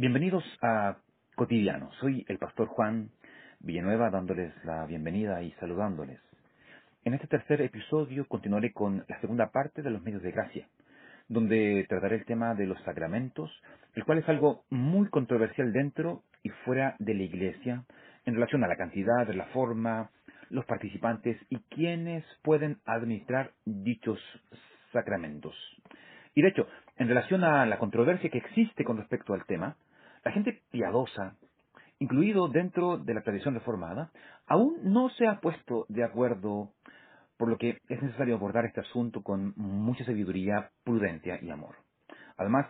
Bienvenidos a Cotidiano. Soy el pastor Juan Villanueva dándoles la bienvenida y saludándoles. En este tercer episodio continuaré con la segunda parte de los medios de gracia, donde trataré el tema de los sacramentos, el cual es algo muy controversial dentro y fuera de la iglesia en relación a la cantidad, la forma, los participantes y quienes pueden administrar dichos sacramentos. Y de hecho, en relación a la controversia que existe con respecto al tema, la gente piadosa, incluido dentro de la tradición reformada, aún no se ha puesto de acuerdo, por lo que es necesario abordar este asunto con mucha sabiduría, prudencia y amor. Además,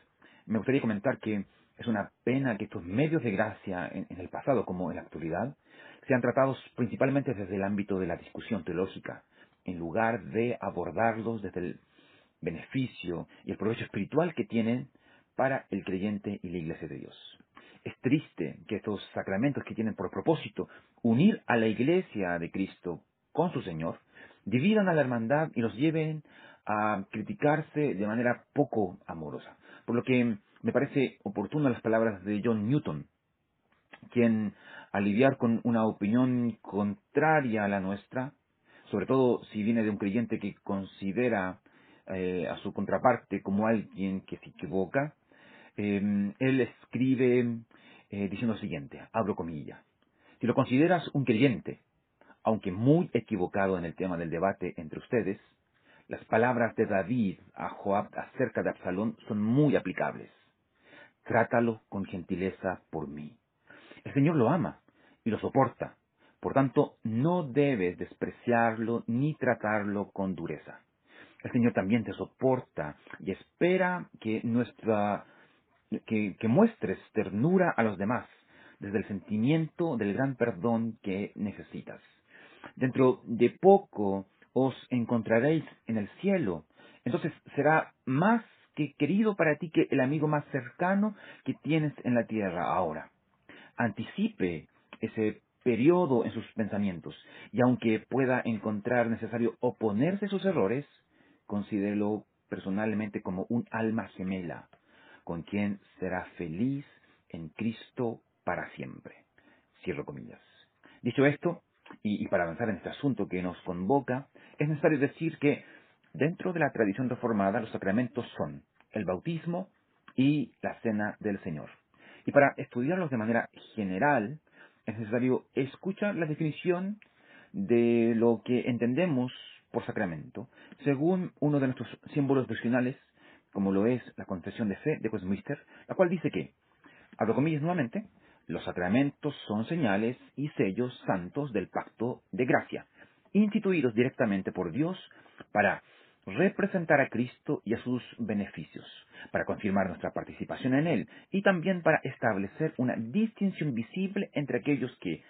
me gustaría comentar que es una pena que estos medios de gracia en, el pasado como en la actualidad sean tratados principalmente desde el ámbito de la discusión teológica, en lugar de abordarlos desde el beneficio y el provecho espiritual que tienen para el creyente y la iglesia de Dios. Es triste que estos sacramentos que tienen por propósito unir a la iglesia de Cristo con su Señor, dividan a la hermandad y los lleven a criticarse de manera poco amorosa. Por lo que me parece oportuno las palabras de John Newton, quien al lidiar con una opinión contraria a la nuestra, sobre todo si viene de un creyente que considera eh, a su contraparte como alguien que se equivoca, Em, él escribe eh, diciendo lo siguiente, abro comillas, si lo consideras un creyente, aunque muy equivocado en el tema del debate entre ustedes, las palabras de David a Joab acerca de Absalón son muy aplicables. Trátalo con gentileza por mí. El Señor lo ama y lo soporta. Por tanto, no debes despreciarlo ni tratarlo con dureza. El Señor también te soporta y espera que nuestra que, muestres ternura a los demás, desde el sentimiento del gran perdón que necesitas. Dentro de poco os encontraréis en el cielo. Entonces será más que querido para ti que el amigo más cercano que tienes en la tierra ahora. Anticipe ese periodo en sus pensamientos y aunque pueda encontrar necesario oponerse a sus errores, considérelo personalmente como un alma gemela con quien será feliz en Cristo para siempre. Cierro comillas. Dicho esto, y, para avanzar en este asunto que nos convoca, es necesario decir que dentro de la tradición reformada los sacramentos son el bautismo y la cena del Señor. Y para estudiarlos de manera general, es necesario escuchar la definición de lo que entendemos por sacramento, según uno de nuestros símbolos doctrinales como lo es la Confesión de Fe de Westminster, la cual dice que, abro comillas nuevamente, los sacramentos son señales y sellos santos del pacto de gracia, instituidos directamente por Dios para representar a Cristo y a sus beneficios, para confirmar nuestra participación en Él y también para establecer una distinción visible entre aquellos que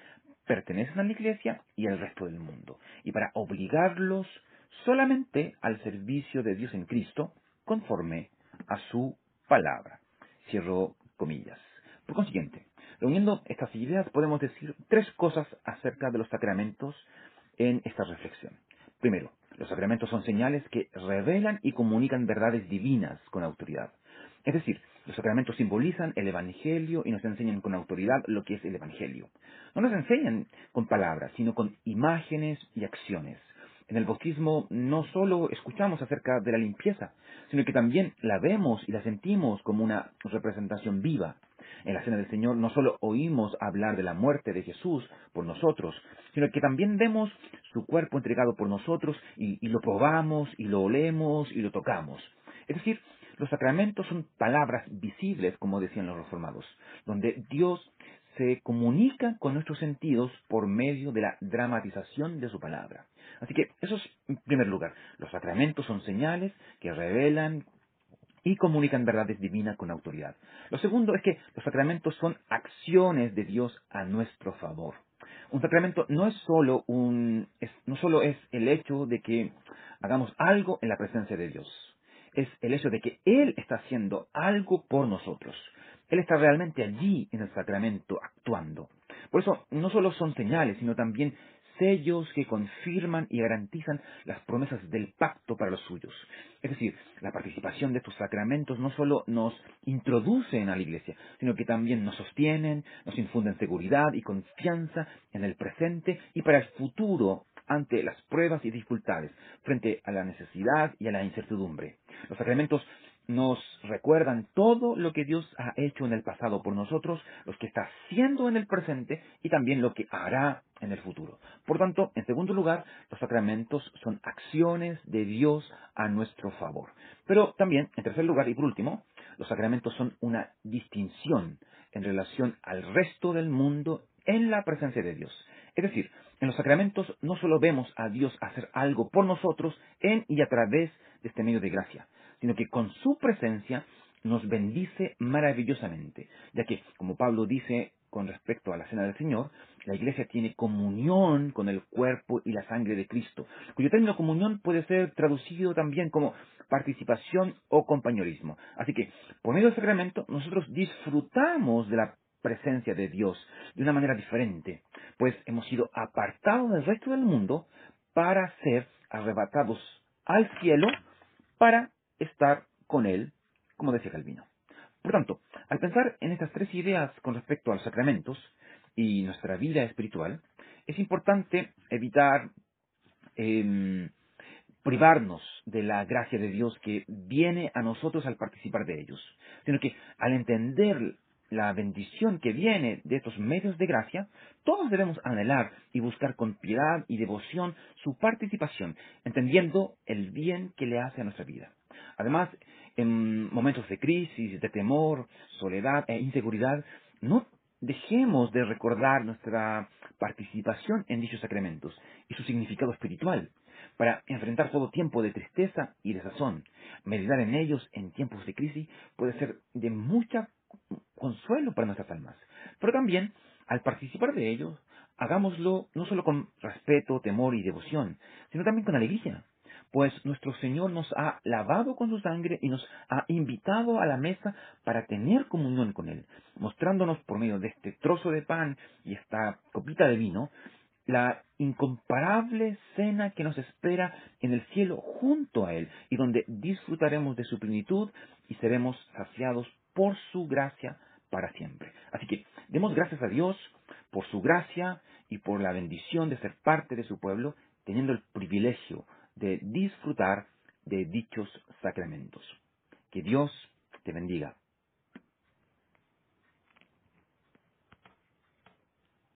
pertenecen a la Iglesia y el resto del mundo, y para obligarlos solamente al servicio de Dios en Cristo, conforme a su palabra. Cierro comillas. Por consiguiente, reuniendo estas ideas podemos decir tres cosas acerca de los sacramentos en esta reflexión. Primero, los sacramentos son señales que revelan y comunican verdades divinas con autoridad. Es decir, los sacramentos simbolizan el Evangelio y nos enseñan con autoridad lo que es el Evangelio. No nos enseñan con palabras, sino con imágenes y acciones. En el bautismo no solo escuchamos acerca de la limpieza, sino que también la vemos y la sentimos como una representación viva. En la Cena del Señor no solo oímos hablar de la muerte de Jesús por nosotros, sino que también vemos su cuerpo entregado por nosotros y, lo probamos y lo olemos y lo tocamos. Es decir, los sacramentos son palabras visibles, como decían los reformados, donde Dios se comunica con nuestros sentidos por medio de la dramatización de su palabra. Así que eso es en primer lugar. Los sacramentos son señales que revelan y comunican verdades divinas con autoridad. Lo segundo es que los sacramentos son acciones de Dios a nuestro favor. Un sacramento no es solo un, no solo es el hecho de que hagamos algo en la presencia de Dios. Es el hecho de que Él está haciendo algo por nosotros. Él está realmente allí en el sacramento actuando. Por eso no solo son señales, sino también sellos que confirman y garantizan las promesas del pacto para los suyos. Es decir, la participación de estos sacramentos no solo nos introducen a la iglesia, sino que también nos sostienen, nos infunden seguridad y confianza en el presente y para el futuro ante las pruebas y dificultades, frente a la necesidad y a la incertidumbre. Los sacramentos nos recuerdan todo lo que Dios ha hecho en el pasado por nosotros, lo que está haciendo en el presente y también lo que hará en el futuro. Por tanto, en segundo lugar, los sacramentos son acciones de Dios a nuestro favor. Pero también, en tercer lugar y por último, los sacramentos son una distinción en relación al resto del mundo en la presencia de Dios. Es decir, en los sacramentos no solo vemos a Dios hacer algo por nosotros en y a través de este medio de gracia, sino que con su presencia nos bendice maravillosamente, ya que, como Pablo dice con respecto a la cena del Señor, la iglesia tiene comunión con el cuerpo y la sangre de Cristo, cuyo término comunión puede ser traducido también como participación o compañerismo. Así que, por medio del sacramento, nosotros disfrutamos de la presencia de Dios de una manera diferente, pues hemos sido apartados del resto del mundo para ser arrebatados al cielo para estar con Él, como decía Calvino. Por tanto, al pensar en estas tres ideas con respecto a los sacramentos y nuestra vida espiritual, es importante evitar em, privarnos de la gracia de Dios que viene a nosotros al participar de ellos, sino que al entender la bendición que viene de estos medios de gracia, todos debemos anhelar y buscar con piedad y devoción su participación, entendiendo el bien que le hace a nuestra vida. Además, en momentos de crisis, de temor, soledad e inseguridad, no dejemos de recordar nuestra participación en dichos sacramentos y su significado espiritual para enfrentar todo tiempo de tristeza y desazón. Meditar en ellos en tiempos de crisis puede ser de mucha consuelo para nuestras almas. Pero también, al participar de ellos, hagámoslo no solo con respeto, temor y devoción, sino también con alegría, pues nuestro Señor nos ha lavado con su sangre y nos ha invitado a la mesa para tener comunión con Él, mostrándonos por medio de este trozo de pan y esta copita de vino la incomparable cena que nos espera en el cielo junto a Él y donde disfrutaremos de su plenitud y seremos saciados por su gracia para siempre. Así que demos gracias a Dios por su gracia y por la bendición de ser parte de su pueblo, teniendo el privilegio de disfrutar de dichos sacramentos. Que Dios te bendiga.